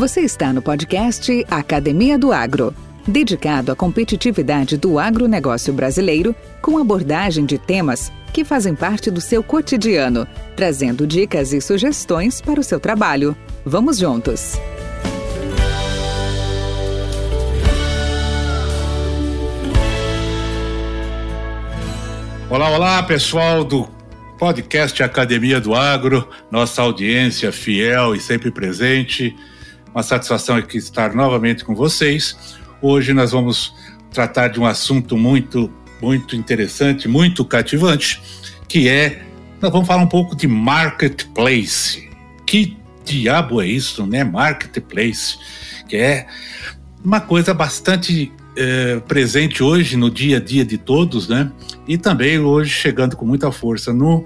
Você está no podcast Academia do Agro, dedicado à competitividade do agronegócio brasileiro, com abordagem de temas que fazem parte do seu cotidiano, trazendo dicas e sugestões para o seu trabalho. Vamos juntos! Olá, olá, pessoal do podcast Academia do Agro, nossa audiência fiel e sempre presente. Uma satisfação aqui estar novamente com vocês. Hoje nós vamos tratar de um assunto muito, muito interessante, muito cativante, que é nós vamos falar um pouco de marketplace. Que diabo é isso, né? Marketplace, que é uma coisa bastante é, presente hoje no dia a dia de todos, né? E também hoje chegando com muita força no,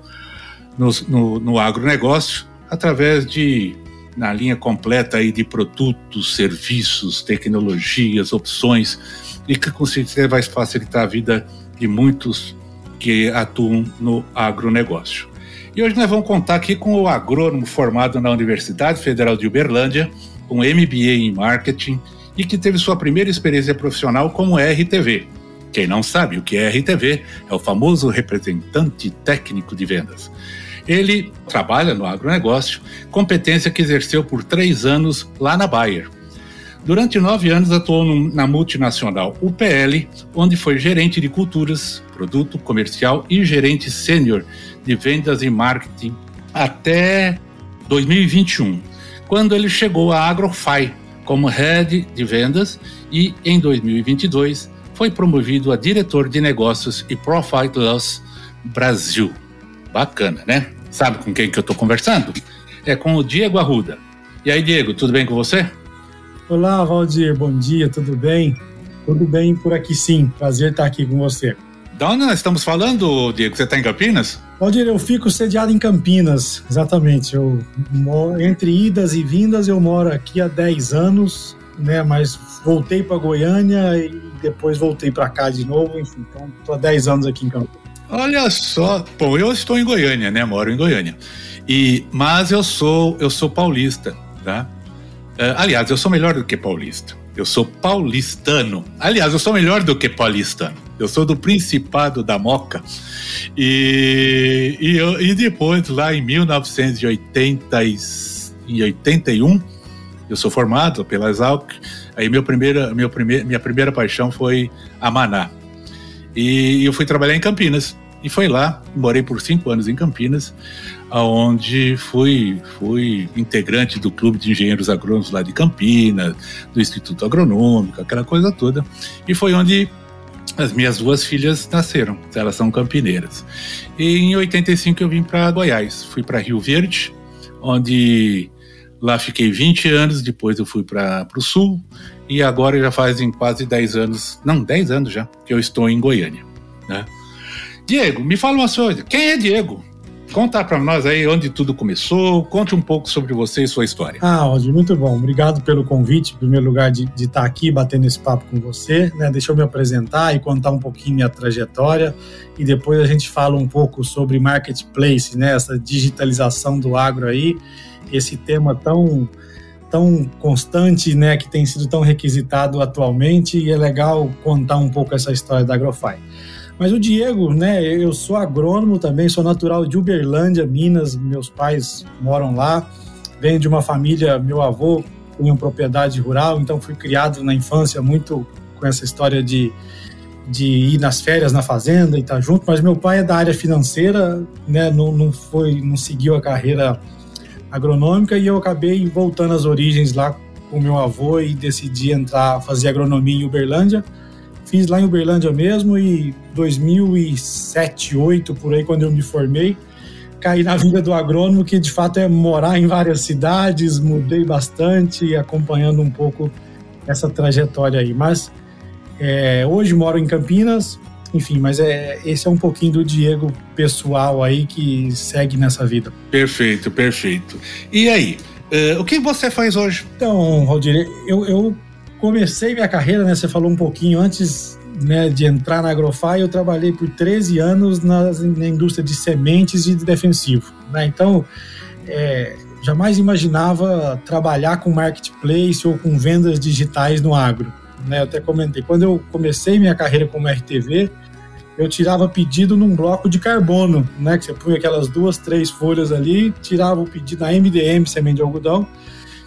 no, no, no agronegócio, através de na linha completa aí de produtos, serviços, tecnologias, opções, e que com certeza vai facilitar a vida de muitos que atuam no agronegócio. E hoje nós vamos contar aqui com o agrônomo formado na Universidade Federal de Uberlândia, com MBA em Marketing e que teve sua primeira experiência profissional como RTV. Quem não sabe o que é RTV é o famoso representante técnico de vendas. Ele trabalha no agronegócio, competência que exerceu por três anos lá na Bayer. Durante nove anos atuou na multinacional UPL, onde foi gerente de culturas, produto comercial e gerente sênior de vendas e marketing até 2021, quando ele chegou à Agrofy como head de vendas e, em 2022, foi promovido a diretor de negócios e Profit Loss Brasil. Bacana, né? Sabe com quem que eu estou conversando? É com o Diego Arruda. E aí, Diego, tudo bem com você? Olá, Valdir, bom dia, tudo bem? Tudo bem por aqui sim, prazer estar aqui com você. Da onde nós estamos falando, Diego? Você está em Campinas? Valdir, eu fico sediado em Campinas, exatamente. Eu moro, entre idas e vindas, eu moro aqui há 10 anos, né? Mas voltei para Goiânia e depois voltei para cá de novo, enfim, então estou há 10 anos aqui em Campinas. Olha só, bom, eu estou em Goiânia, né? Moro em Goiânia. E mas eu sou eu sou paulista, tá? Uh, aliás, eu sou melhor do que paulista. Eu sou paulistano. Aliás, eu sou melhor do que paulistano. Eu sou do Principado da Moca. E, e, eu, e depois, lá em 1981, eu sou formado pela Exalc. Aí meu primeira, meu primeir, minha primeira paixão foi a Maná. E eu fui trabalhar em Campinas. E foi lá, morei por cinco anos em Campinas, onde fui, fui integrante do Clube de Engenheiros Agrônomos lá de Campinas, do Instituto Agronômico, aquela coisa toda. E foi onde as minhas duas filhas nasceram, elas são campineiras. E em 85 eu vim para Goiás, fui para Rio Verde, onde lá fiquei 20 anos, depois eu fui para o sul, e agora já fazem quase 10 anos, não, 10 anos já, que eu estou em Goiânia. Né? Diego, me fala uma coisa, quem é Diego? Conta para nós aí onde tudo começou, conte um pouco sobre você e sua história. Ah, Aldi, muito bom. Obrigado pelo convite, em primeiro lugar, de, estar aqui batendo esse papo com você. Né? Deixa eu me apresentar e contar um pouquinho minha trajetória e depois a gente fala um pouco sobre marketplace, né? essa digitalização do agro aí, esse tema tão tão constante, né, que tem sido tão requisitado atualmente e é legal contar um pouco essa história da Agrofy. Mas o Diego, né, eu sou agrônomo também, sou natural de Uberlândia, Minas, meus pais moram lá, venho de uma família, meu avô tinha propriedade rural, então fui criado na infância muito com essa história de, de ir nas férias na fazenda e estar tá junto, mas meu pai é da área financeira, né, não, não foi, não seguiu a carreira agronômica e eu acabei voltando às origens lá com meu avô e decidi entrar, fazer agronomia em Uberlândia. Fiz lá em Uberlândia mesmo e 2007, 2008, por aí, quando eu me formei, caí na vida do agrônomo, que de fato é morar em várias cidades, mudei bastante, acompanhando um pouco essa trajetória aí. Mas é, hoje moro em Campinas, enfim, mas é, esse é um pouquinho do Diego pessoal aí que segue nessa vida. Perfeito, perfeito. E aí, uh, o que você faz hoje? Então, Rodir, eu, eu comecei minha carreira, né? Você falou um pouquinho antes né, de entrar na Agrofy, eu trabalhei por 13 anos na, na indústria de sementes e de defensivo. Né? Então, é, jamais imaginava trabalhar com marketplace ou com vendas digitais no agro. Né? Eu até comentei, quando eu comecei minha carreira como RTV, eu tirava pedido num bloco de carbono, né? Que você punha aquelas duas, três folhas ali, tirava o pedido na MDM, semente de algodão,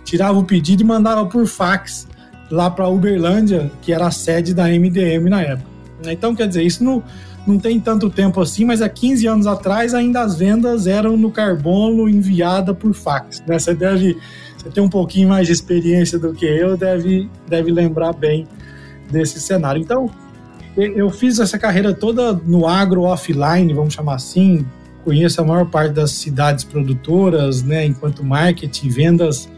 tirava o pedido e mandava por fax lá para Uberlândia, que era a sede da MDM na época. Então, quer dizer, isso não, não tem tanto tempo assim, mas há 15 anos atrás ainda as vendas eram no carbono enviada por fax. Né? Você deve, você um pouquinho mais de experiência do que eu, deve, deve lembrar bem desse cenário. Então, eu fiz essa carreira toda no agro offline, vamos chamar assim. Conheço a maior parte das cidades produtoras, né, enquanto marketing, vendas,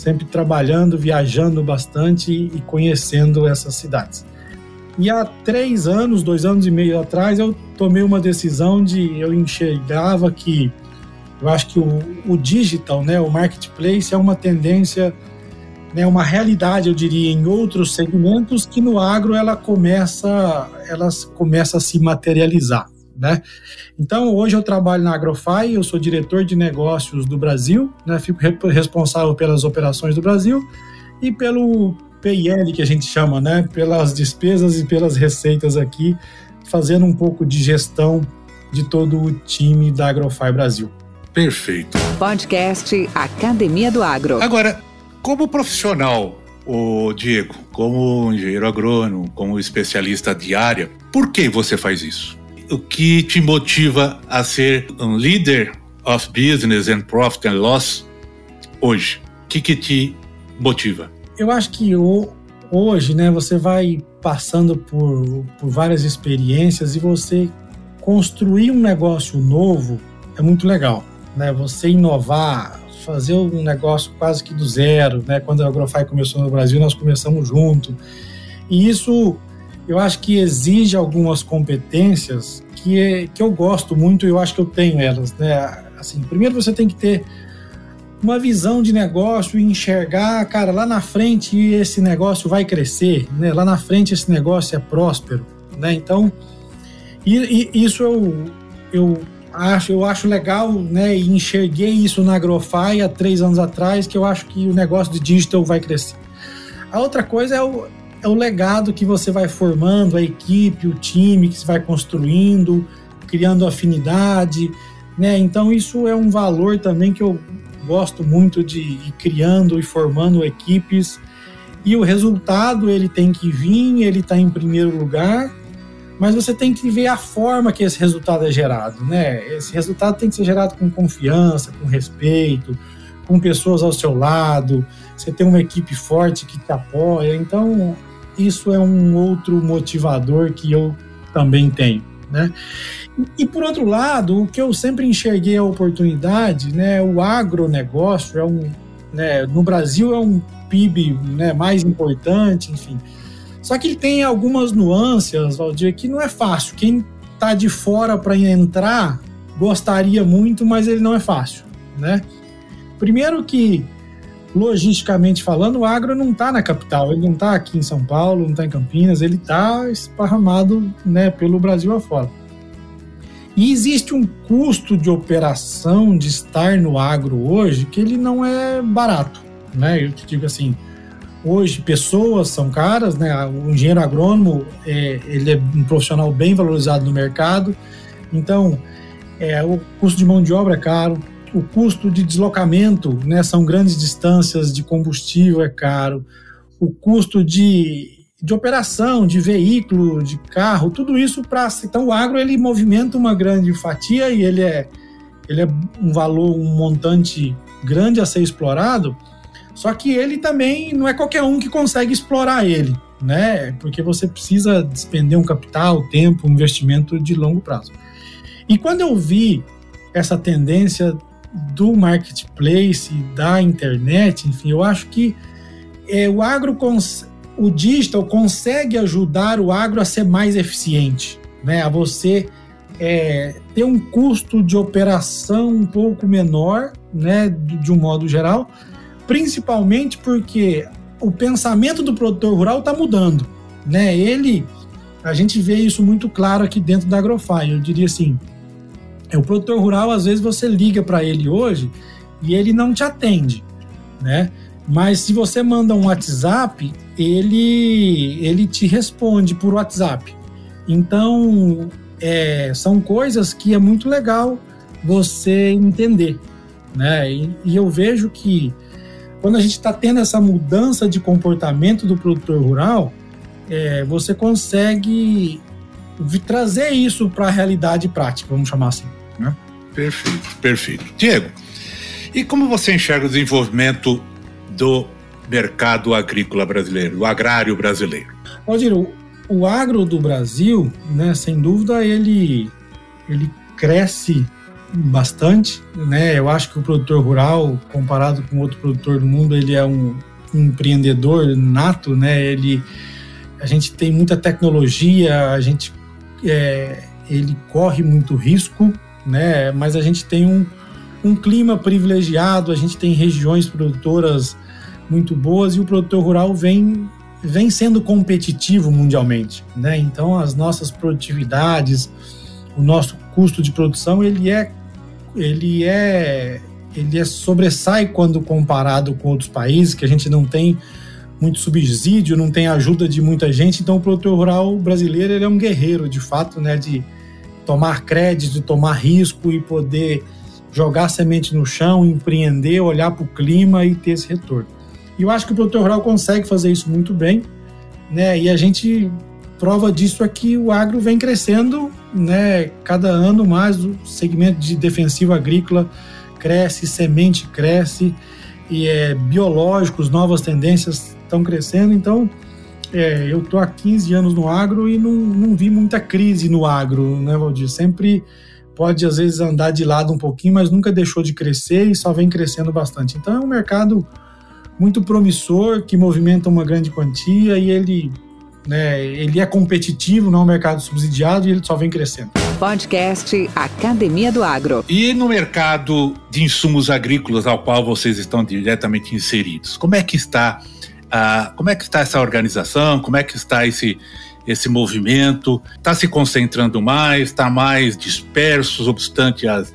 sempre trabalhando, viajando bastante e conhecendo essas cidades. E há três anos, dois anos e meio atrás, eu tomei uma decisão de eu enxergava que eu acho que o, o digital, né, o marketplace é uma tendência, né, uma realidade, eu diria, em outros segmentos que no agro ela começa, elas começa a se materializar. Né? Então, hoje eu trabalho na Agrofy, eu sou diretor de negócios do Brasil, né? fico responsável pelas operações do Brasil e pelo PIL, que a gente chama, né? Pelas despesas e pelas receitas aqui, fazendo um pouco de gestão de todo o time da Agrofy Brasil. Perfeito. Podcast Academia do Agro. Agora, como profissional, o Diego, como engenheiro agrônomo, como especialista de área, por que você faz isso? O que te motiva a ser um líder of business and profit and loss hoje? O que, que te motiva? eu acho que o, hoje, né, você vai passando por, por várias experiências e você construir um negócio novo é muito legal, né? Você inovar, fazer um negócio quase que do zero, né? Quando a Agrofy começou no Brasil, nós começamos junto. E isso eu acho que exige algumas competências que, que eu gosto muito e eu acho que eu tenho elas, né? Assim, primeiro você tem que ter uma visão de negócio e enxergar, cara, lá na frente esse negócio vai crescer, né? Lá na frente esse negócio é próspero, né? Então, e, e isso eu, eu acho, eu acho legal, né? E enxerguei isso na Agrofy há três anos atrás, que eu acho que o negócio de digital vai crescer. A outra coisa é o, é o legado que você vai formando, a equipe, o time que você vai construindo, criando afinidade, né? Então isso é um valor também que eu gosto muito de ir criando e formando equipes e o resultado ele tem que vir, ele está em primeiro lugar, mas você tem que ver a forma que esse resultado é gerado, né? Esse resultado tem que ser gerado com confiança, com respeito, com pessoas ao seu lado, você tem uma equipe forte que te apoia, então isso é um outro motivador que eu também tenho, né? E por outro lado, o que eu sempre enxerguei a oportunidade, né, o agronegócio é um, né, no Brasil é um PIB né, mais importante, enfim. Só que ele tem algumas nuances, Valdir, que não é fácil. Quem está de fora para entrar gostaria muito, mas ele não é fácil, né? Primeiro que logisticamente falando, o agro não está na capital, ele não está aqui em São Paulo, não está em Campinas, ele está esparramado né, pelo Brasil afora. E existe um custo de operação de estar no agro hoje que ele não é barato, né? Eu te digo assim, hoje pessoas são caras, né? O engenheiro agrônomo é, ele é um profissional bem valorizado no mercado, então é, o custo de mão de obra é caro, o custo de deslocamento, né? São grandes distâncias de combustível é caro, o custo de de operação, de veículo, de carro, tudo isso para então o agro ele movimenta uma grande fatia e ele é ele é um valor, um montante grande a ser explorado. Só que ele também não é qualquer um que consegue explorar ele, né? Porque você precisa despender um capital, tempo, um investimento de longo prazo. E quando eu vi essa tendência do marketplace, da internet, enfim, eu acho que é, o agro o digital consegue ajudar o agro a ser mais eficiente, né? A você é, ter um custo de operação um pouco menor, né? De, de um modo geral, principalmente porque o pensamento do produtor rural está mudando, né? Ele, a gente vê isso muito claro aqui dentro da Agrofy. Eu diria assim, é o produtor rural às vezes você liga para ele hoje e ele não te atende, né? Mas se você manda um WhatsApp, ele, ele te responde por WhatsApp. Então, é, são coisas que é muito legal você entender, né? E, e eu vejo que quando a gente está tendo essa mudança de comportamento do produtor rural, é, você consegue trazer isso para a realidade prática, vamos chamar assim. Perfeito, perfeito. Diego, e como você enxerga o desenvolvimento do mercado agrícola brasileiro, do agrário brasileiro? Valdir, o, o agro do Brasil, né, sem dúvida, ele, ele cresce bastante, né? Eu acho que o produtor rural, comparado com outro produtor do mundo, ele é um, um empreendedor nato, né? Ele, a gente tem muita tecnologia, a gente, é, ele corre muito risco, né? Mas a gente tem um, um clima privilegiado, a gente tem regiões produtoras muito boas e o produtor rural vem vem sendo competitivo mundialmente, né? Então as nossas produtividades, o nosso custo de produção ele é ele é ele é sobressai quando comparado com outros países que a gente não tem muito subsídio, não tem ajuda de muita gente, então o produtor rural brasileiro ele é um guerreiro de fato, né, de tomar crédito, tomar risco e poder jogar semente no chão, empreender, olhar para o clima e ter esse retorno. E eu acho que o produtor rural consegue fazer isso muito bem, né? E a gente prova disso aqui, o agro vem crescendo, né? Cada ano mais o segmento de defensivo agrícola cresce, semente cresce e é biológicos, novas tendências estão crescendo. Então, é, eu tô há 15 anos no agro e não, não vi muita crise no agro, né, Valdir? Sempre pode às vezes andar de lado um pouquinho, mas nunca deixou de crescer e só vem crescendo bastante. Então é um mercado muito promissor, que movimenta uma grande quantia e ele, né, ele é competitivo, não é um mercado subsidiado e ele só vem crescendo. Podcast Academia do Agro. E no mercado de insumos agrícolas ao qual vocês estão diretamente inseridos, como é que está a, como é que está essa organização? Como é que está esse esse movimento? Está se concentrando mais? Está mais disperso, obstante as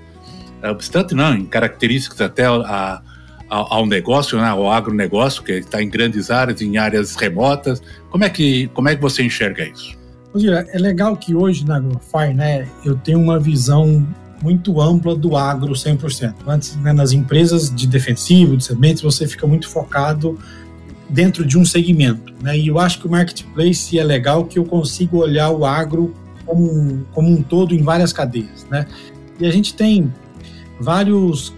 obstante não, em características até a, ao, ao negócio, né, ao agronegócio, que está em grandes áreas, em áreas remotas. Como é que, como é que você enxerga isso? É legal que hoje na AgroFi, né, eu tenho uma visão muito ampla do agro 100%. Antes, né, nas empresas de defensivo, de sementes, você fica muito focado dentro de um segmento. Né? E eu acho que o marketplace é legal que eu consigo olhar o agro como, como um todo em várias cadeias. Né? E a gente tem vários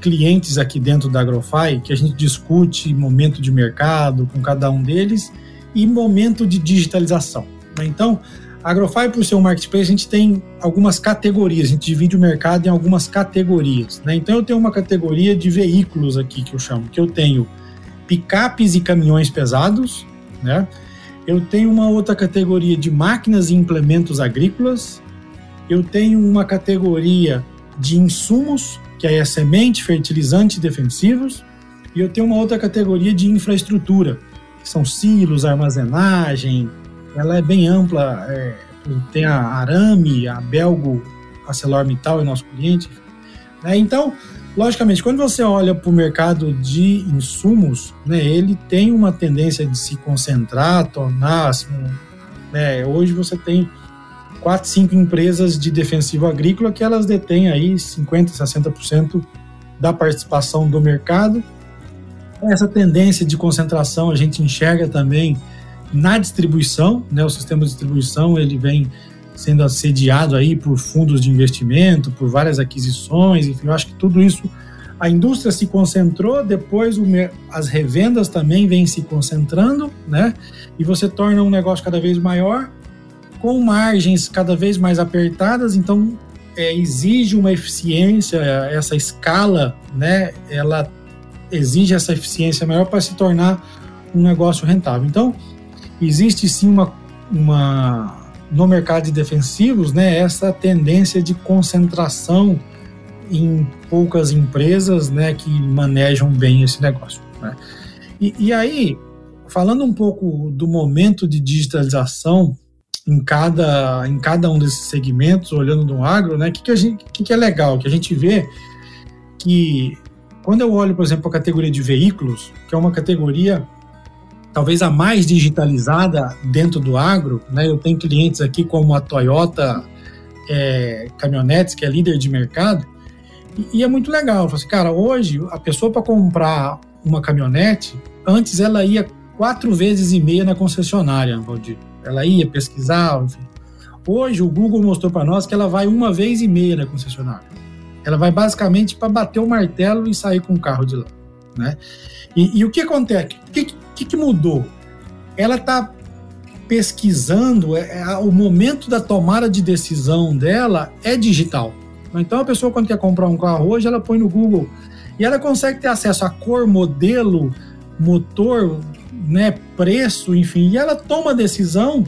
clientes aqui dentro da AgroFi que a gente discute momento de mercado com cada um deles e momento de digitalização. Né? Então, a AgroFi, por ser um marketplace, a gente tem algumas categorias, a gente divide o mercado em algumas categorias. Né? Então, eu tenho uma categoria de veículos aqui que eu chamo, que eu tenho picapes e caminhões pesados, né? Eu tenho uma outra categoria de máquinas e implementos agrícolas. Eu tenho uma categoria de insumos que aí é semente, fertilizante defensivos, e eu tenho uma outra categoria de infraestrutura, que são silos, armazenagem, ela é bem ampla, é, tem a Arame, a Belgo, a ArcelorMittal é nosso cliente. Né? Então, logicamente, quando você olha para o mercado de insumos, né, ele tem uma tendência de se concentrar, tornar, assim, né, hoje você tem quatro, cinco empresas de defensivo agrícola que elas detêm aí 50%, 60% da participação do mercado. Essa tendência de concentração a gente enxerga também na distribuição, né? O sistema de distribuição ele vem sendo assediado aí por fundos de investimento, por várias aquisições, enfim, eu acho que tudo isso a indústria se concentrou, depois o, as revendas também vêm se concentrando, né? E você torna um negócio cada vez maior com margens cada vez mais apertadas, então é, exige uma eficiência, essa escala, né, ela exige essa eficiência maior para se tornar um negócio rentável. Então, existe sim uma, uma no mercado de defensivos, né, essa tendência de concentração em poucas empresas, né, que manejam bem esse negócio. Né? E, e aí, falando um pouco do momento de digitalização em cada, em cada um desses segmentos, olhando no agro, né? O que, que, a gente, que, que é legal? Que a gente vê que Quando eu olho, por exemplo, a categoria de veículos, que é uma categoria talvez a mais digitalizada dentro do agro, né? Eu tenho clientes aqui como a Toyota é, Caminhonetes, que é líder de mercado, e, e é muito legal. Eu falo assim, cara, hoje a pessoa para comprar uma caminhonete, antes ela ia quatro vezes e meia na concessionária, Valdir. Ela ia pesquisar, enfim. Hoje o Google mostrou para nós que ela vai uma vez e meia na concessionária. Ela vai basicamente para bater o martelo e sair com o carro de lá, né? E, e o que acontece? O que, que, que mudou? Ela está pesquisando, é, é, o momento da tomada de decisão dela é digital. Então a pessoa quando quer comprar um carro hoje, ela põe no Google e ela consegue ter acesso a cor, modelo, motor, né, preço, enfim, e ela toma a decisão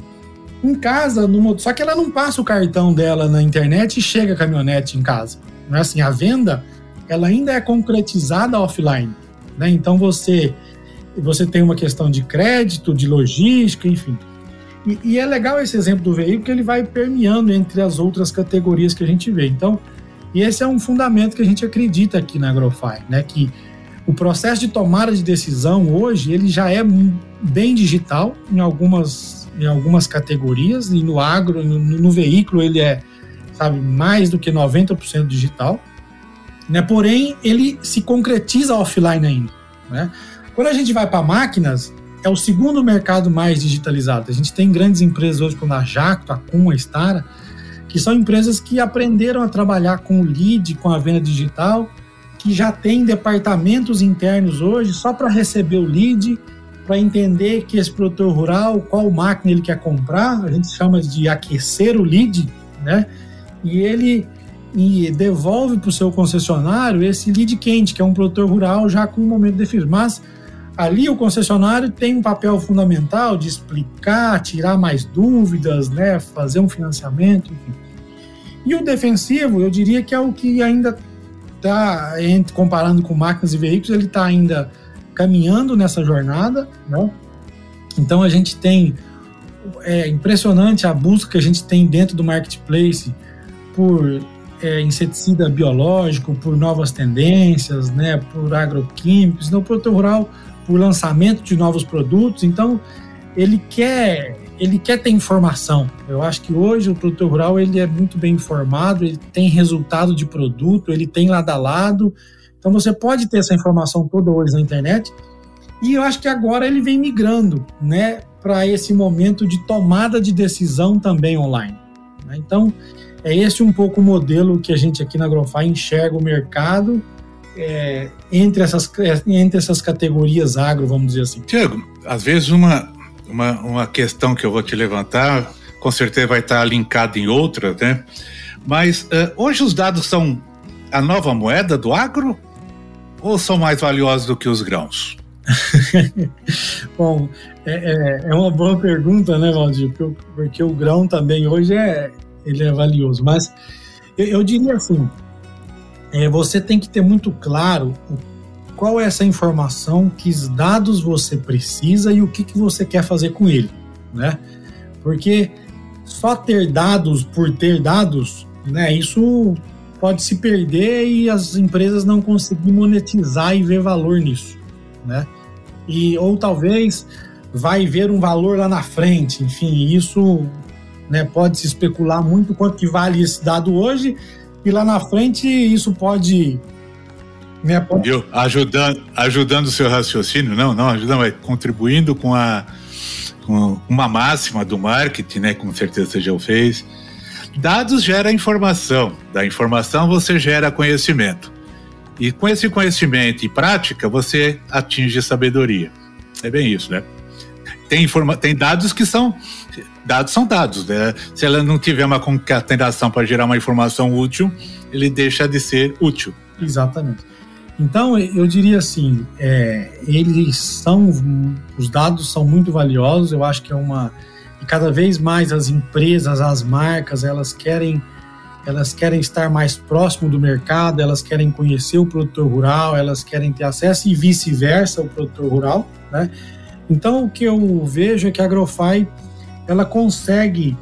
em casa, no, só que ela não passa o cartão dela na internet e chega a caminhonete em casa. Não é assim, a venda ela ainda é concretizada offline. Né? Então você você tem uma questão de crédito, de logística, enfim. E, e, é legal esse exemplo do veículo que ele vai permeando entre as outras categorias que a gente vê. Então, e esse é um fundamento que a gente acredita aqui na AgroFi, né? Que o processo de tomada de decisão hoje ele já é bem digital em algumas, em algumas categorias e no agro, no, no veículo ele é sabe mais do que 90% digital, né? Porém ele se concretiza offline ainda, né? Quando a gente vai para máquinas é o segundo mercado mais digitalizado. A gente tem grandes empresas hoje como a Jacto, a Cum, a Stara, que são empresas que aprenderam a trabalhar com o lead, com a venda digital que já tem departamentos internos hoje só para receber o lead, para entender que esse produtor rural, qual máquina ele quer comprar, a gente chama de aquecer o lead, né? E ele e devolve para o seu concessionário esse lead quente, que é um produtor rural já com um momento definido. Mas ali o concessionário tem um papel fundamental de explicar, tirar mais dúvidas, né? fazer um financiamento, enfim. E o defensivo, eu diria que é o que ainda está, comparando com máquinas e veículos, ele está ainda caminhando nessa jornada, né? Então a gente tem é impressionante a busca que a gente tem dentro do marketplace por é, inseticida biológico, por novas tendências, né, por agroquímicos, no produtor rural, por lançamento de novos produtos. Então ele quer ele quer ter informação. Eu acho que hoje o produtor rural ele é muito bem informado, ele tem resultado de produto, ele tem lado a lado. Então você pode ter essa informação toda hoje na internet. E eu acho que agora ele vem migrando, né, para esse momento de tomada de decisão também online. Né? Então é esse um pouco o modelo que a gente aqui na Agrofy enxerga o mercado é, entre, essas, entre essas categorias agro, vamos dizer assim. Tiago, às vezes uma uma, uma questão que eu vou te levantar, com certeza vai estar linkada em outra, né? Mas uh, hoje os dados são a nova moeda do agro ou são mais valiosos do que os grãos? Bom, é, é, é, uma boa pergunta, né, Valdir? Porque, porque, o grão também hoje é, ele é valioso. Mas eu, eu diria assim, é, você tem que ter muito claro qual é essa informação, que dados você precisa e o que, que você quer fazer com ele, né? Porque só ter dados por ter dados, né? Isso pode se perder e as empresas não conseguir monetizar e ver valor nisso, né? E ou talvez vai ver um valor lá na frente, enfim, isso né, pode se especular muito quanto que vale esse dado hoje e lá na frente isso pode minha... Viu? Ajudando, ajudando o seu raciocínio, não, não, ajudando, mas contribuindo com a com uma máxima do marketing, né? Com certeza você já o fez. Dados gera informação, da informação você gera conhecimento. E com esse conhecimento e prática, você atinge sabedoria. É bem isso, né? Tem, informa tem dados que são. Dados são dados. Né? Se ela não tiver uma concatenação para gerar uma informação útil, ele deixa de ser útil. Exatamente. Então, eu diria assim, é, eles são, os dados são muito valiosos, eu acho que é uma, e cada vez mais as empresas, as marcas, elas querem, elas querem estar mais próximo do mercado, elas querem conhecer o produtor rural, elas querem ter acesso e vice-versa o produtor rural, né? Então, o que eu vejo é que a AgroFi, ela consegue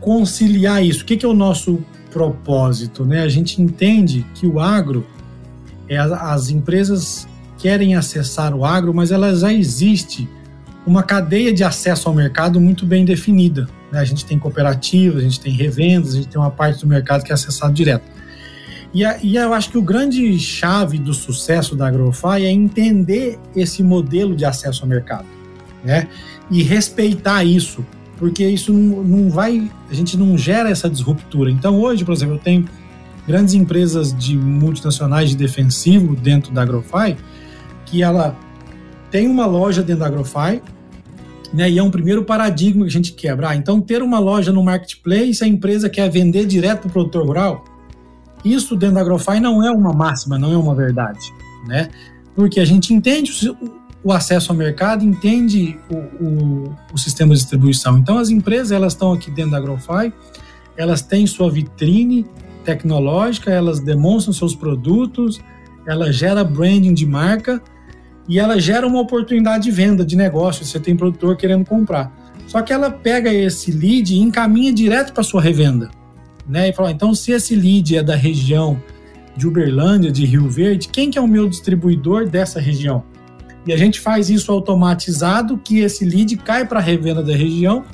conciliar isso. O que, que é o nosso propósito, né? A gente entende que o agro é, as empresas querem acessar o agro, mas ela já existe uma cadeia de acesso ao mercado muito bem definida. Né? A gente tem cooperativas, a gente tem revendas, a gente tem uma parte do mercado que é acessado direto. E, a, e eu acho que o grande chave do sucesso da AgroFi é entender esse modelo de acesso ao mercado, né? E respeitar isso, porque isso não, não vai, a gente não gera essa disruptura. Então hoje, por exemplo, eu tenho grandes empresas de multinacionais de defensivo dentro da AgroFi, que ela tem uma loja dentro da AgroFi, né, e é um primeiro paradigma que a gente quebra. Ah, então, ter uma loja no marketplace, a empresa quer vender direto para o produtor rural, isso dentro da AgroFi não é uma máxima, não é uma verdade, né? Porque a gente entende o, o acesso ao mercado, entende o, o, o, sistema de distribuição. Então, as empresas elas estão aqui dentro da AgroFi, elas têm sua vitrine tecnológica, elas demonstram seus produtos, ela gera branding de marca e ela gera uma oportunidade de venda, de negócio. Você tem produtor querendo comprar. Só que ela pega esse lead e encaminha direto para sua revenda. Né? E fala, então se esse lead é da região de Uberlândia, de Rio Verde, quem que é o meu distribuidor dessa região? E a gente faz isso automatizado, que esse lead cai para a revenda da região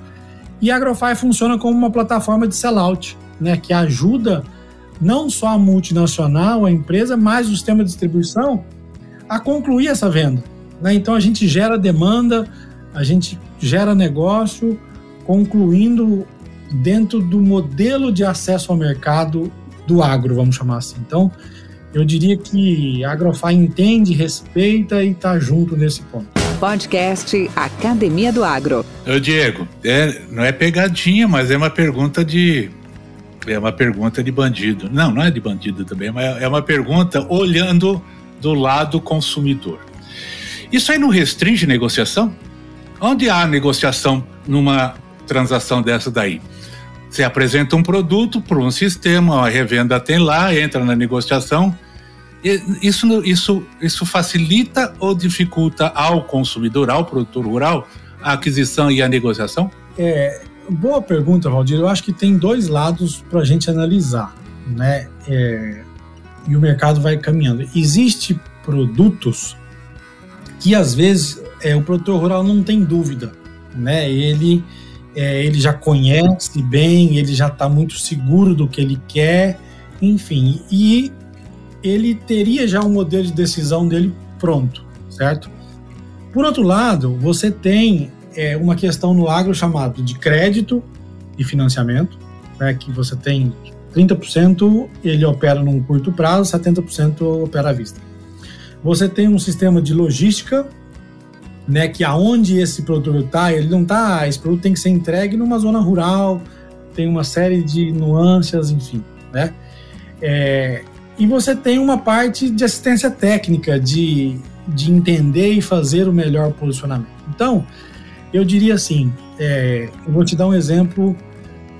e a Agrofy funciona como uma plataforma de sellout, né, que ajuda não só a multinacional, a empresa, mas o sistema de distribuição a concluir essa venda. Né? Então a gente gera demanda, a gente gera negócio, concluindo dentro do modelo de acesso ao mercado do agro, vamos chamar assim. Então, eu diria que a Agrofy entende, respeita e está junto nesse ponto. Podcast Academia do Agro. Ô Diego, é, não é pegadinha, mas é uma pergunta de é uma pergunta de bandido. Não, não é de bandido também, mas é uma pergunta olhando do lado consumidor. Isso aí não restringe negociação? Onde há negociação numa transação dessa daí? Você apresenta um produto para um sistema, a revenda tem lá, entra na negociação. Isso, isso, isso facilita ou dificulta ao consumidor, ao produtor rural, a aquisição e a negociação? É, boa pergunta, Valdir. Eu acho que tem dois lados para a gente analisar, né? É, e o mercado vai caminhando. Existem produtos que às vezes é, o produtor rural não tem dúvida, né? Ele, é, ele já conhece bem, ele já está muito seguro do que ele quer, enfim, e ele teria já um modelo de decisão dele pronto, certo? Por outro lado, você tem é, uma questão no agro chamado de crédito e financiamento, né, que você tem 30% ele opera num curto prazo, 70% opera à vista. Você tem um sistema de logística, né, que aonde esse produto está, ele não está, esse produto tem que ser entregue numa zona rural, tem uma série de nuances, enfim, né? É, e você tem uma parte de assistência técnica, de, de entender e fazer o melhor posicionamento. Então, eu diria assim, é, eu vou te dar um exemplo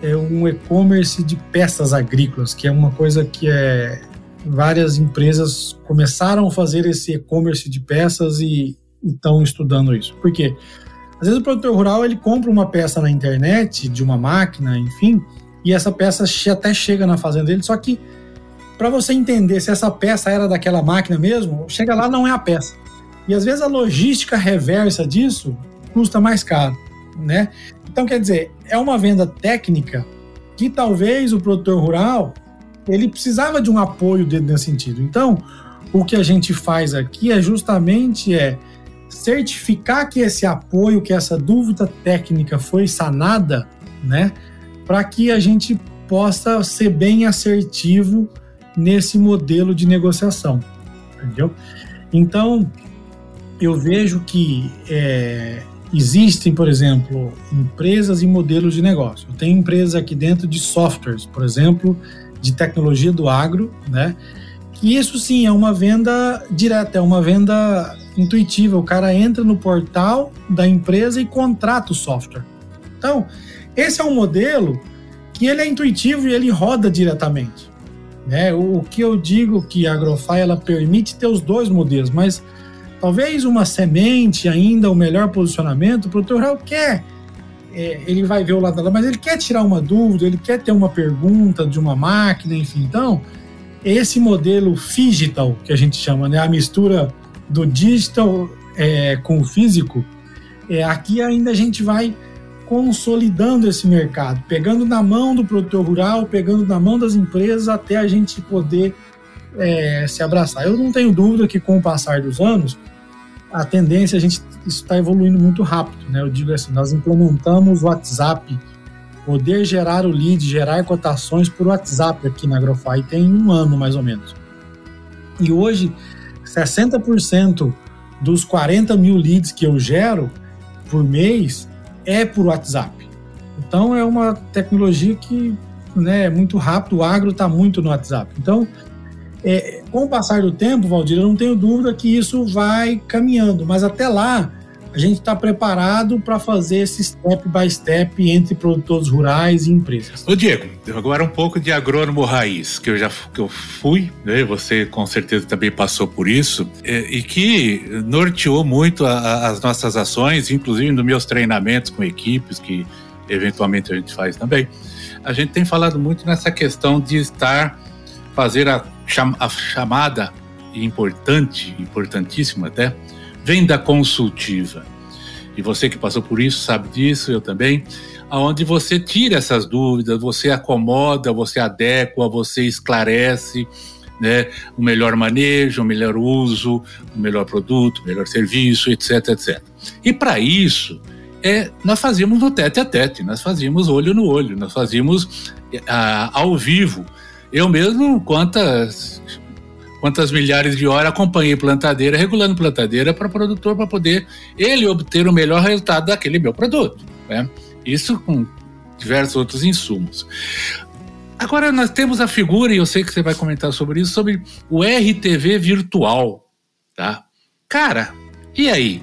é um e-commerce de peças agrícolas, que é uma coisa que é várias empresas começaram a fazer esse e-commerce de peças e estão estudando isso. Por quê? Às vezes o produtor rural ele compra uma peça na internet de uma máquina, enfim, e essa peça até chega na fazenda dele, só que para você entender se essa peça era daquela máquina mesmo, chega lá não é a peça. E às vezes a logística reversa disso custa mais caro, né? Então, quer dizer, é uma venda técnica que talvez o produtor rural ele precisava de um apoio dentro nesse sentido. Então, o que a gente faz aqui é justamente é certificar que esse apoio, que essa dúvida técnica foi sanada, né, para que a gente possa ser bem assertivo nesse modelo de negociação, entendeu? Então, eu vejo que é, Existem, por exemplo, empresas e modelos de negócio. Eu tenho empresa aqui dentro de softwares, por exemplo, de tecnologia do agro, né? Que isso sim é uma venda direta, é uma venda intuitiva. O cara entra no portal da empresa e contrata o software. Então, esse é um modelo que ele é intuitivo e ele roda diretamente. Né? O, que eu digo que a Agrofy ela permite ter os dois modelos, mas Talvez uma semente ainda, o melhor posicionamento, o produtor rural quer, é, ele vai ver o lado dela, mas ele quer tirar uma dúvida, ele quer ter uma pergunta de uma máquina, enfim. Então, esse modelo digital que a gente chama, né, a mistura do digital é, com o físico, é, aqui ainda a gente vai consolidando esse mercado, pegando na mão do produtor rural, pegando na mão das empresas até a gente poder é, se abraçar. Eu não tenho dúvida que com o passar dos anos, a tendência a gente está evoluindo muito rápido, né? Eu digo assim, nós implementamos o WhatsApp, poder gerar o lead, gerar cotações por WhatsApp aqui na Agrofy tem um ano mais ou menos. E hoje 60% dos 40 mil leads que eu gero por mês é por WhatsApp. Então é uma tecnologia que né, é muito rápido, o agro está muito no WhatsApp. Então, é, com o passar do tempo, Valdir, eu não tenho dúvida que isso vai caminhando, mas até lá a gente está preparado para fazer esse step by step entre produtores rurais e empresas. Ô Diego, agora um pouco de agrônomo raiz, que eu já que eu fui, né? você com certeza também passou por isso, é, e que norteou muito a, a, as nossas ações, inclusive nos meus treinamentos com equipes, que eventualmente a gente faz também. A gente tem falado muito nessa questão de estar, fazer a, a chamada importante, importantíssima até, venda consultiva. E você que passou por isso sabe disso, eu também, aonde você tira essas dúvidas, você acomoda, você adequa, você esclarece, né, o melhor manejo, o melhor uso, o melhor produto, o melhor serviço, etc, etc. E para isso, é, nós fazíamos no tete a tete, nós fazíamos olho no olho, nós fazíamos ah, ao vivo. Eu mesmo, quantas quantas milhares de horas acompanhei plantadeira, regulando plantadeira para o produtor para poder ele obter o melhor resultado daquele meu produto. Né? Isso com diversos outros insumos. Agora nós temos a figura, e eu sei que você vai comentar sobre isso, sobre o RTV virtual. Tá? Cara, e aí?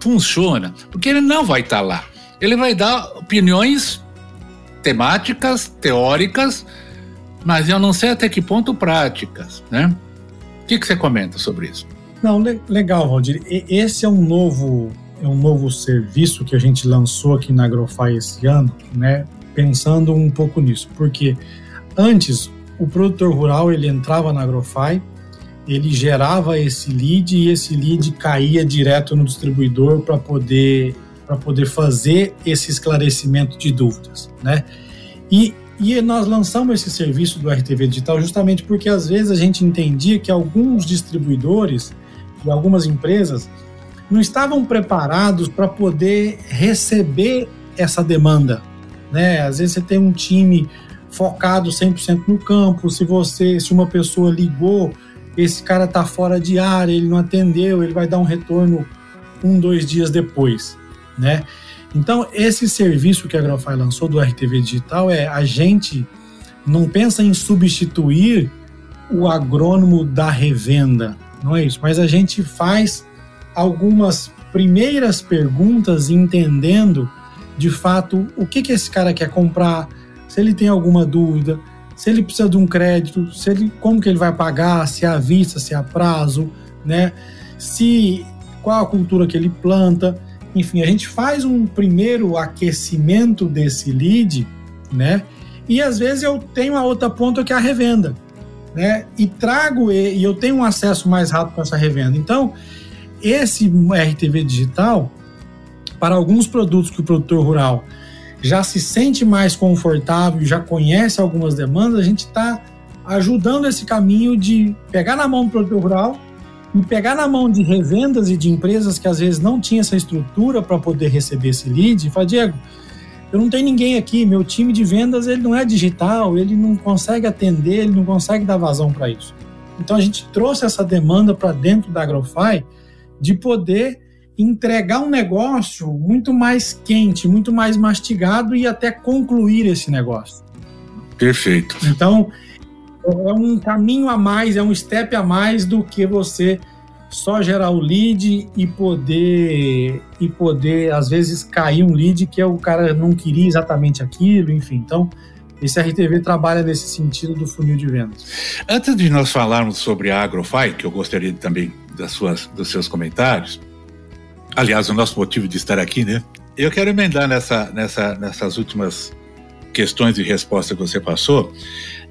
Funciona? Porque ele não vai estar tá lá. Ele vai dar opiniões temáticas, teóricas, mas eu não sei até que ponto práticas, né? Que, que você comenta sobre isso? Não, legal, Valdir. Esse é um novo é um novo serviço que a gente lançou aqui na Agrofy esse ano, né? Pensando um pouco nisso, porque antes o produtor rural ele entrava na Agrofy, ele gerava esse lead e esse lead caía direto no distribuidor para poder para poder fazer esse esclarecimento de dúvidas, né? E e nós lançamos esse serviço do RTV Digital justamente porque às vezes a gente entendia que alguns distribuidores e algumas empresas não estavam preparados para poder receber essa demanda, né? Às vezes você tem um time focado 100% no campo, se você, se uma pessoa ligou, esse cara está fora de área, ele não atendeu, ele vai dar um retorno um, dois dias depois, né? Então, esse serviço que a Agrofy lançou do RTV Digital é a gente não pensa em substituir o agrônomo da revenda, não é isso, mas a gente faz algumas primeiras perguntas entendendo de fato o que, que esse cara quer comprar, se ele tem alguma dúvida, se ele precisa de um crédito, se ele, como que ele vai pagar, se é à vista, se é a prazo, né? Se qual a cultura que ele planta. Enfim, a gente faz um primeiro aquecimento desse lead, né? E às vezes eu tenho a outra ponta que é a revenda, né? E trago e eu tenho um acesso mais rápido com essa revenda. Então, esse RTV digital para alguns produtos que o produtor rural já se sente mais confortável, já conhece algumas demandas, a gente está ajudando esse caminho de pegar na mão do produtor rural e pegar na mão de revendas e de empresas que às vezes não tinha essa estrutura para poder receber esse lead e falar, Diego, eu não tenho ninguém aqui, meu time de vendas ele não é digital, ele não consegue atender, ele não consegue dar vazão para isso. Então a gente trouxe essa demanda para dentro da Agrofy de poder entregar um negócio muito mais quente, muito mais mastigado e até concluir esse negócio. Perfeito. Então, é um caminho a mais, é um step a mais do que você só gerar o lead e poder e poder às vezes cair um lead que é o cara não queria exatamente aquilo, enfim. Então, esse RTV trabalha nesse sentido do funil de vendas. Antes de nós falarmos sobre a Agrofy, que eu gostaria também das suas, dos seus comentários, aliás, o nosso motivo de estar aqui, né? Eu quero emendar nessa, nessa, nessas últimas questões e respostas que você passou,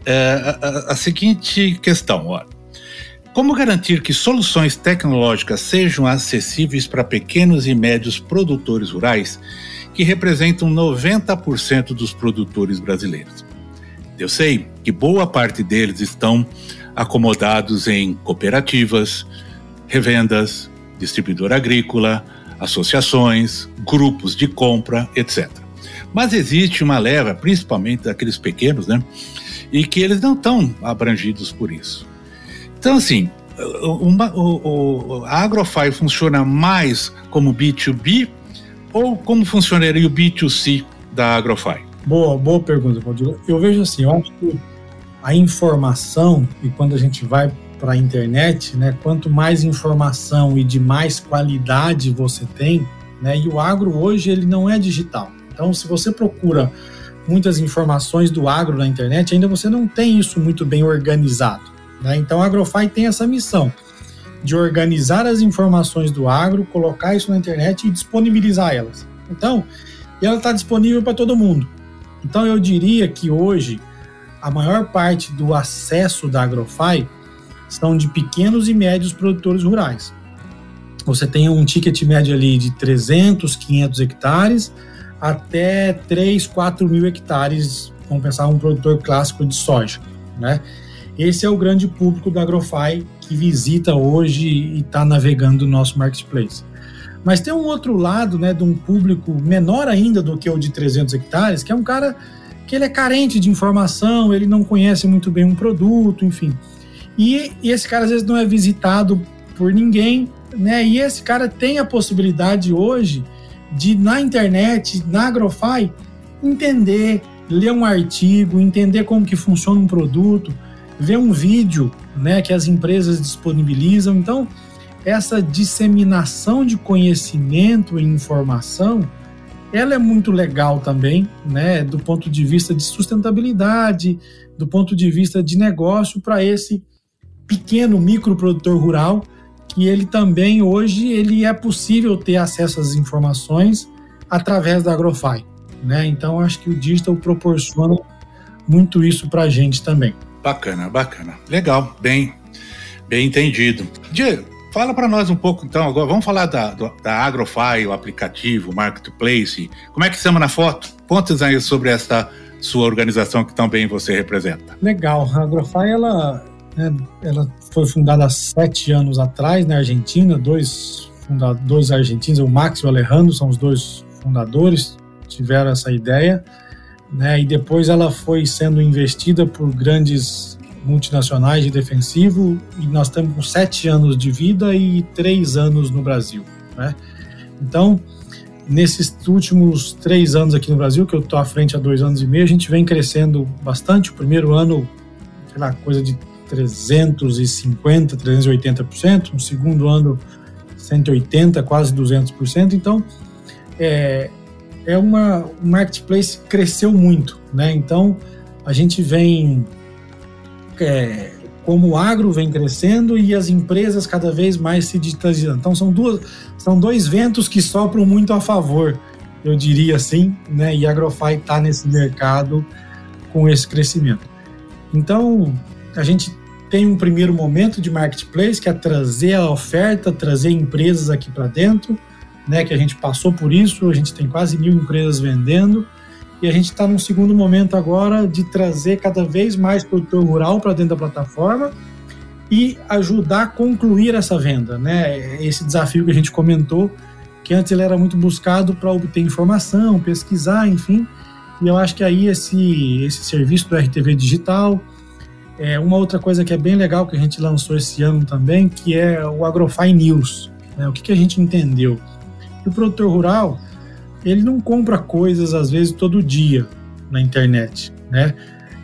é, a, a, seguinte questão, ó. Como garantir que soluções tecnológicas sejam acessíveis para pequenos e médios produtores rurais, que representam 90% dos produtores brasileiros? Eu sei que boa parte deles estão acomodados em cooperativas, revendas, distribuidor agrícola, associações, grupos de compra, etc. Mas existe uma leva, principalmente daqueles pequenos, né? E que eles não estão abrangidos por isso. Então, assim, o, o, a Agrofy funciona mais como B2B ou como funcionaria o B2C da Agrofy? Boa, boa pergunta, Valdir. Eu vejo assim, eu acho que a informação, e quando a gente vai para a internet, né, quanto mais informação e de mais qualidade você tem, né, e o agro hoje ele não é digital. Então, se você procura muitas informações do agro na internet, ainda você não tem isso muito bem organizado. Né? Então, a Agrofy tem essa missão de organizar as informações do agro, colocar isso na internet e disponibilizar elas. Então, ela está disponível para todo mundo. Então, eu diria que hoje a maior parte do acesso da Agrofy são de pequenos e médios produtores rurais. Você tem um ticket médio ali de 300, 500 hectares até 3, 4 mil hectares, vamos pensar um produtor clássico de soja, né? Esse é o grande público da Agrofy que visita hoje e está navegando no nosso marketplace. Mas tem um outro lado, né, de um público menor ainda do que o de 300 hectares, que é um cara que ele é carente de informação, ele não conhece muito bem um produto, enfim. E, e, esse cara às vezes não é visitado por ninguém, né? E esse cara tem a possibilidade hoje de, na internet, na Agrofy, entender, ler um artigo, entender como que funciona um produto, ver um vídeo, né, que as empresas disponibilizam. Então, essa disseminação de conhecimento e informação, ela é muito legal também, né, do ponto de vista de sustentabilidade, do ponto de vista de negócio para esse pequeno microprodutor rural, que ele também hoje ele é possível ter acesso às informações através da Agrofy, né? Então acho que o digital proporciona muito isso para a gente também. Bacana, bacana, legal, bem, bem entendido. Diego, fala para nós um pouco então agora. Vamos falar da, da Agrofy, o aplicativo, o marketplace. Como é que chama na foto? Conta aí sobre essa sua organização que também você representa. Legal, a Agrofy ela né? Ela foi fundada há sete anos atrás na Argentina, dois fundadores argentinos, o Max e o Alejandro, são os dois fundadores, tiveram essa ideia, né? E depois ela foi sendo investida por grandes multinacionais de defensivo e nós com sete anos de vida e três anos no Brasil, né? Então, nesses últimos três anos aqui no Brasil, que eu estou à frente há dois anos e meio, a gente vem crescendo bastante. O primeiro ano, sei lá, coisa de 350, 380%, no segundo ano 180, quase 200%. Então, é, é uma o marketplace cresceu muito, né? Então, a gente vem é, como o agro vem crescendo e as empresas cada vez mais se digitalizando. Então, são duas são dois ventos que sopram muito a favor, eu diria assim, né? E a Agrofy está nesse mercado com esse crescimento. Então, a gente tem um primeiro momento de marketplace, que é trazer a oferta, trazer empresas aqui para dentro, né, que a gente passou por isso, a gente tem quase mil empresas vendendo, e a gente está num segundo momento agora de trazer cada vez mais produtor rural para dentro da plataforma e ajudar a concluir essa venda, né? Esse desafio que a gente comentou, que antes ele era muito buscado para obter informação, pesquisar, enfim. E eu acho que aí esse, esse serviço do RTV Digital, é, uma outra coisa que é bem legal que a gente lançou esse ano também, que é o Agrofy News. Né? O que, que a gente entendeu? Que o produtor rural, ele não compra coisas, às vezes, todo dia na internet, né?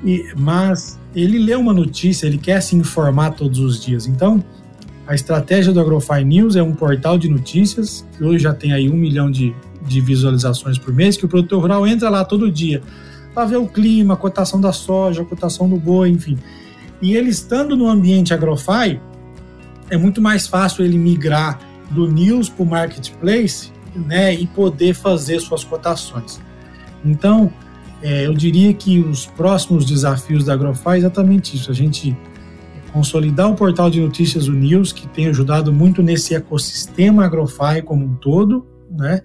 E, mas ele lê uma notícia, ele quer se informar todos os dias. Então, a estratégia do Agrofy News é um portal de notícias, que hoje já tem aí um milhão de, de visualizações por mês, que o produtor rural entra lá todo dia para ver o clima, a cotação da soja, a cotação do boi, enfim. E ele estando no ambiente Agrofy, é muito mais fácil ele migrar do news para o marketplace né, e poder fazer suas cotações. Então, é, eu diria que os próximos desafios da Agrofy é exatamente isso: a gente consolidar o portal de notícias, o News, que tem ajudado muito nesse ecossistema Agrofy como um todo, né?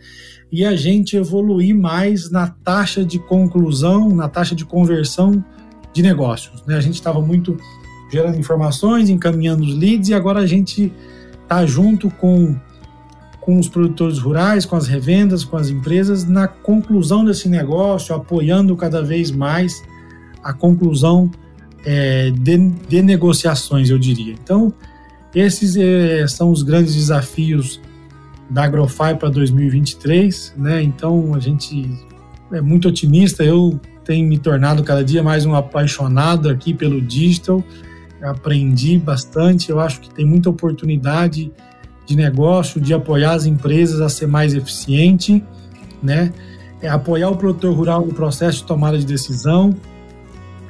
E a gente evoluir mais na taxa de conclusão, na taxa de conversão de negócios. Né? A gente estava muito gerando informações, encaminhando os leads e agora a gente está junto com, com os produtores rurais, com as revendas, com as empresas na conclusão desse negócio, apoiando cada vez mais a conclusão é, de, de, negociações, eu diria. Então, esses é, são os grandes desafios da Agrofy para 2023, né? Então, a gente é muito otimista. Eu tenho me tornado cada dia mais um apaixonado aqui pelo digital. aprendi bastante. Eu acho que tem muita oportunidade de negócio, de apoiar as empresas a ser mais eficiente, né? É apoiar o produtor rural no processo de tomada de decisão,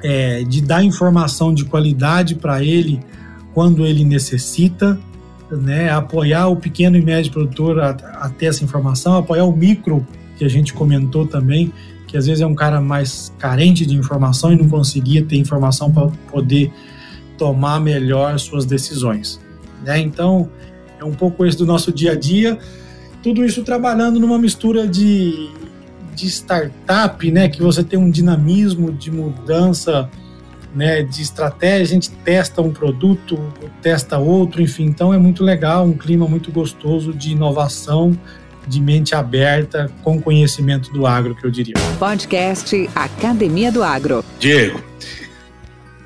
é, de dar informação de qualidade para ele quando ele necessita, né? Apoiar o pequeno e médio produtor a ter essa informação, apoiar o micro que a gente comentou também, que às vezes é um cara mais carente de informação e não conseguia ter informação para poder tomar melhor suas decisões. Né? Então, é um pouco isso do nosso dia a dia. Tudo isso trabalhando numa mistura de, de startup, né? que você tem um dinamismo de mudança né, de estratégia, a gente testa um produto, testa outro, enfim, então é muito legal, um clima muito gostoso de inovação de mente aberta com conhecimento do agro, que eu diria. Podcast Academia do Agro. Diego,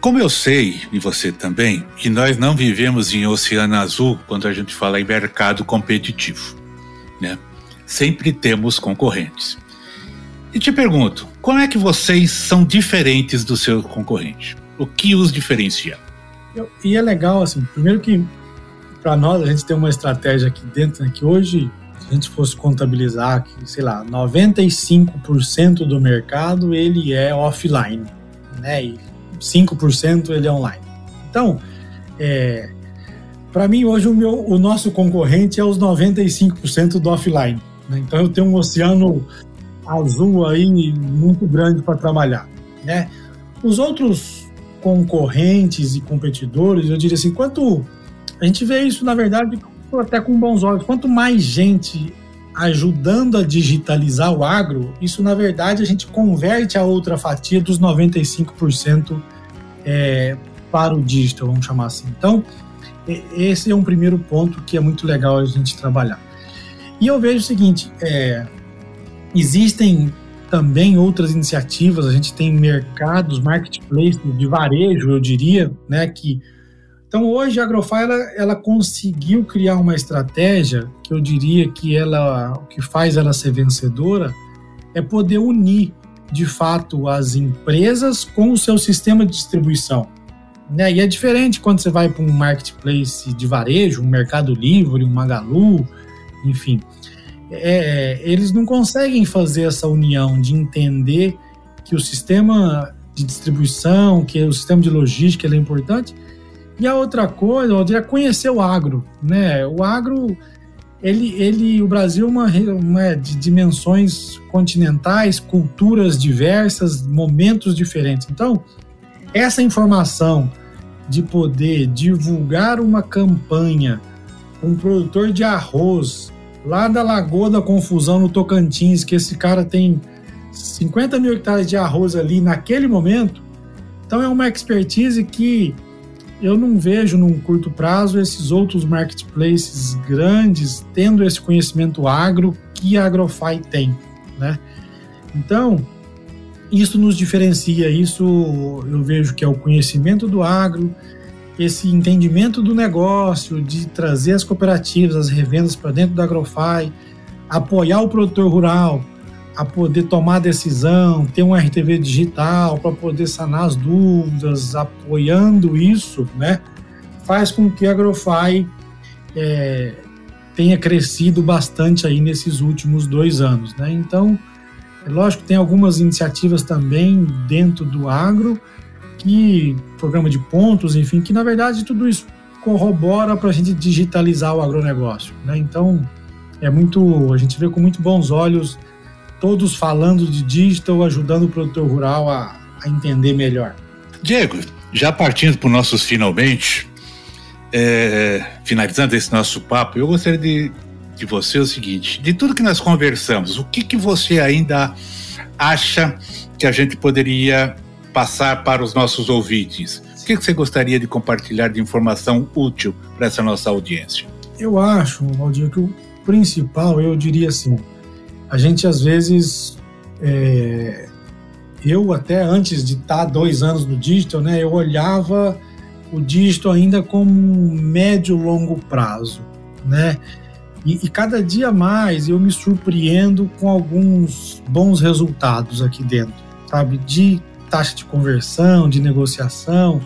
como eu sei, e você também, que nós não vivemos em oceano azul quando a gente fala em mercado competitivo, né? Sempre temos concorrentes. E te pergunto, como é que vocês são diferentes do seu concorrente? O que os diferencia? E é legal, assim, primeiro que para nós a gente tem uma estratégia aqui dentro, né, que hoje a gente fosse contabilizar que, sei lá, 95% do mercado ele é offline, né? E 5% ele é online. Então, é, para mim hoje o, meu, o nosso concorrente é os 95% do offline. Né? Então eu tenho um oceano azul aí muito grande para trabalhar, né? Os outros concorrentes e competidores, eu diria assim, quanto a gente vê isso na verdade até com bons olhos. Quanto mais gente ajudando a digitalizar o agro, isso na verdade a gente converte a outra fatia dos 95% é, para o digital, vamos chamar assim. Então, esse é um primeiro ponto que é muito legal a gente trabalhar. E eu vejo o seguinte: é, existem também outras iniciativas, a gente tem mercados, marketplace de varejo, eu diria, né, que então hoje a Agrofy ela, ela, conseguiu criar uma estratégia que eu diria que ela o que faz ela ser vencedora é poder unir de fato as empresas com o seu sistema de distribuição. Né? E é diferente quando você vai para um marketplace de varejo, um Mercado Livre, um Magalu, enfim. É, eles não conseguem fazer essa união de entender que o sistema de distribuição, que o sistema de logística é importante, e a outra coisa, Aldir, é conhecer o agro, né? O agro, ele, ele o Brasil é uma, uma de dimensões continentais, culturas diversas, momentos diferentes. Então, essa informação de poder divulgar uma campanha um produtor de arroz lá da Lagoa da Confusão no Tocantins, que esse cara tem 50 mil hectares de arroz ali naquele momento, então é uma expertise que eu não vejo num curto prazo esses outros marketplaces grandes tendo esse conhecimento agro que a Agrofy tem, né? Então, isso nos diferencia, isso eu vejo que é o conhecimento do agro, esse entendimento do negócio, de trazer as cooperativas, as revendas para dentro da Agrofy, apoiar o produtor rural, a poder tomar decisão, ter um RTV digital para poder sanar as dúvidas, apoiando isso, né, faz com que a Agrofy é, tenha crescido bastante aí nesses últimos dois anos, né? Então, é lógico que tem algumas iniciativas também dentro do agro, que programa de pontos, enfim, que na verdade tudo isso corrobora para a gente digitalizar o agronegócio, né? Então, é muito, a gente vê com muito bons olhos todos falando de digital, ajudando o produtor rural a, a entender melhor. Diego, já partindo para os nossos finalmente, é, finalizando esse nosso papo, eu gostaria de, de você o seguinte: de tudo que nós conversamos, o que, que você ainda acha que a gente poderia passar para os nossos ouvintes? O que, que você gostaria de compartilhar de informação útil para essa nossa audiência? Eu acho, Valdir, que o principal, eu diria assim, a gente às vezes é, eu até antes de estar dois anos no digital, né, eu olhava o digital ainda como um médio longo prazo, né? E, e, cada dia mais eu me surpreendo com alguns bons resultados aqui dentro, sabe? De taxa de conversão, de negociação,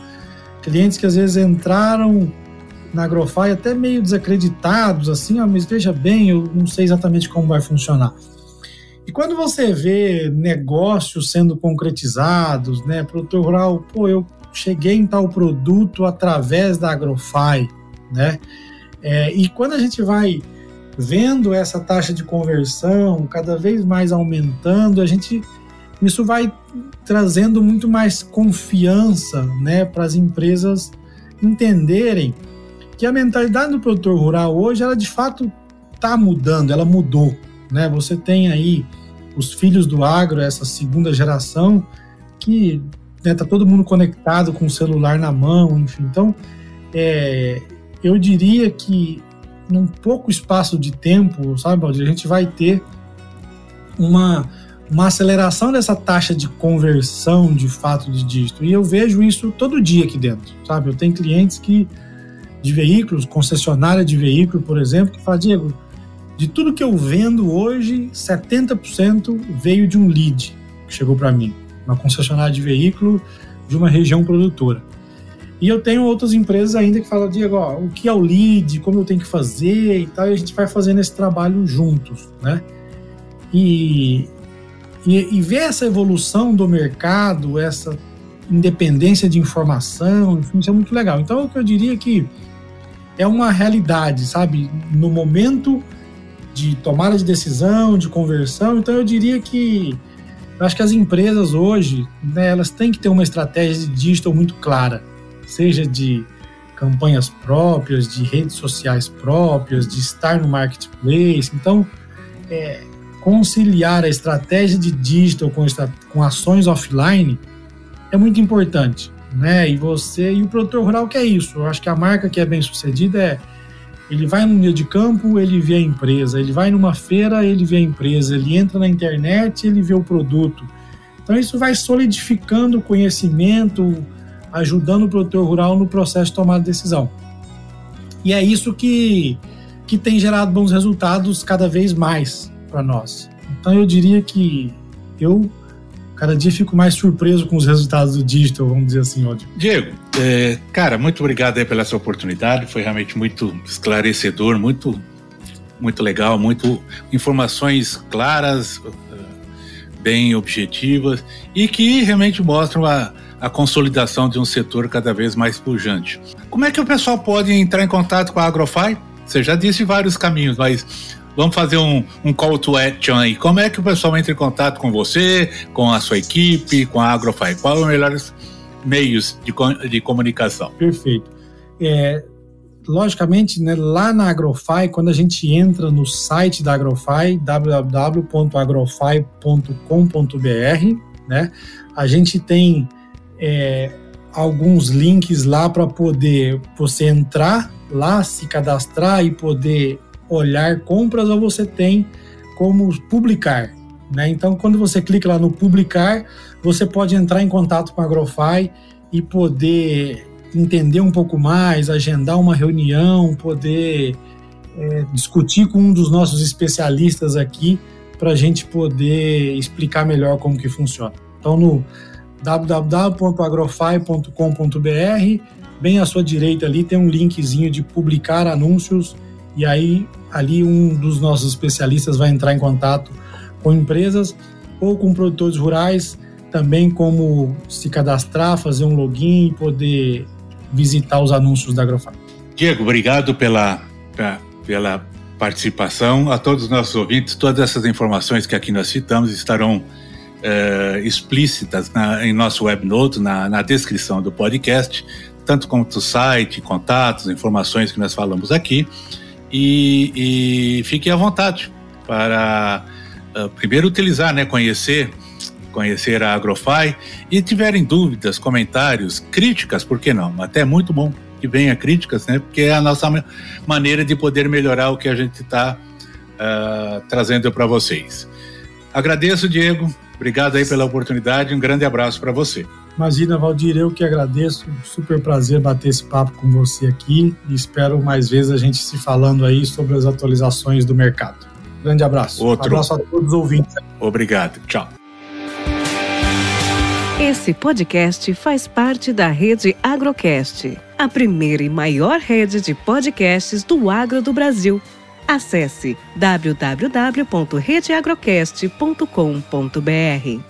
clientes que às vezes entraram na Agrofy até meio desacreditados, assim, ah, mas veja bem, eu não sei exatamente como vai funcionar. E quando você vê negócios sendo concretizados, né, produtor rural, pô, eu cheguei em tal produto através da Agrofy, né? É, e quando a gente vai vendo essa taxa de conversão cada vez mais aumentando, a gente isso vai trazendo muito mais confiança, né, para as empresas entenderem que a mentalidade do produtor rural hoje, ela de fato está mudando, ela mudou, né? Você tem aí os filhos do agro, essa segunda geração, que né, tá todo mundo conectado com o celular na mão, enfim. Então, é, eu diria que num pouco espaço de tempo, sabe, a gente vai ter uma, uma aceleração dessa taxa de conversão de fato de dígito. E eu vejo isso todo dia aqui dentro, sabe? Eu tenho clientes que de veículos, concessionária de veículo, por exemplo, que fala, Diego, de tudo que eu vendo hoje, 70% veio de um lead que chegou para mim, uma concessionária de veículo de uma região produtora. E eu tenho outras empresas ainda que falam, Diego, ó, o que é o lead, como eu tenho que fazer e tal, e a gente vai fazendo esse trabalho juntos, né? E, e, e ver essa evolução do mercado, essa independência de informação, enfim, isso é muito legal. Então, o que eu diria que é uma realidade, sabe? No momento de tomada de decisão, de conversão. Então eu diria que eu acho que as empresas hoje, né, elas têm que ter uma estratégia de digital muito clara, seja de campanhas próprias, de redes sociais próprias, de estar no marketplace. Então, é, conciliar a estratégia de digital com, com ações offline é muito importante, né? E você e o produtor rural que é isso. Eu acho que a marca que é bem sucedida é ele vai num dia de campo, ele vê a empresa. Ele vai numa feira, ele vê a empresa. Ele entra na internet, ele vê o produto. Então isso vai solidificando o conhecimento, ajudando o produtor rural no processo de tomada de decisão. E é isso que, que tem gerado bons resultados cada vez mais para nós. Então eu diria que eu cada dia fico mais surpreso com os resultados do digital, vamos dizer assim, ódio. Diego, é, cara, muito obrigado aí pela sua oportunidade, foi realmente muito esclarecedor, muito, muito legal, muito informações claras, é, bem objetivas e que realmente mostram a, a consolidação de um setor cada vez mais pujante. Como é que o pessoal pode entrar em contato com a Agrofy? Você já disse vários caminhos, mas Vamos fazer um, um call to action aí. Como é que o pessoal entra em contato com você, com a sua equipe, com a Agrofy? Qual é os melhores meios de, de comunicação? Perfeito. É, logicamente, né, lá na Agrofy, quando a gente entra no site da Agrofy, www.agrofy.com.br, né, a gente tem é, alguns links lá para poder você entrar lá, se cadastrar e poder olhar compras ou você tem como publicar. Né? Então, quando você clica lá no publicar, você pode entrar em contato com a Agrofy e poder entender um pouco mais, agendar uma reunião, poder é, discutir com um dos nossos especialistas aqui para a gente poder explicar melhor como que funciona. Então, no www.agrofy.com.br, bem à sua direita ali tem um linkzinho de publicar anúncios e aí ali um dos nossos especialistas vai entrar em contato com empresas ou com produtores rurais, também como se cadastrar, fazer um login e poder visitar os anúncios da Agrofarm. Diego, obrigado pela, pela participação. A todos os nossos ouvintes, todas essas informações que aqui nós citamos estarão é, explícitas na, em nosso webnote, na, na descrição do podcast, tanto quanto o site, contatos, informações que nós falamos aqui. E, e fiquem à vontade para uh, primeiro utilizar, né, conhecer conhecer a Agrofy e tiverem dúvidas, comentários, críticas, por que não? Até muito bom que venha críticas, né? Porque é a nossa maneira de poder melhorar o que a gente está uh, ah, trazendo para vocês. Agradeço, Diego. Obrigado aí pela oportunidade. Um grande abraço para você. Imagina, Valdir, eu que agradeço. Super prazer bater esse papo com você aqui e espero mais vezes a gente se falando aí sobre as atualizações do mercado. Grande abraço. Outro. Um abraço a todos os ouvintes. Obrigado. Tchau. Esse podcast faz parte da rede Agrocast, a primeira e maior rede de podcasts do agro do Brasil. Acesse www.redeagrocast.com.br.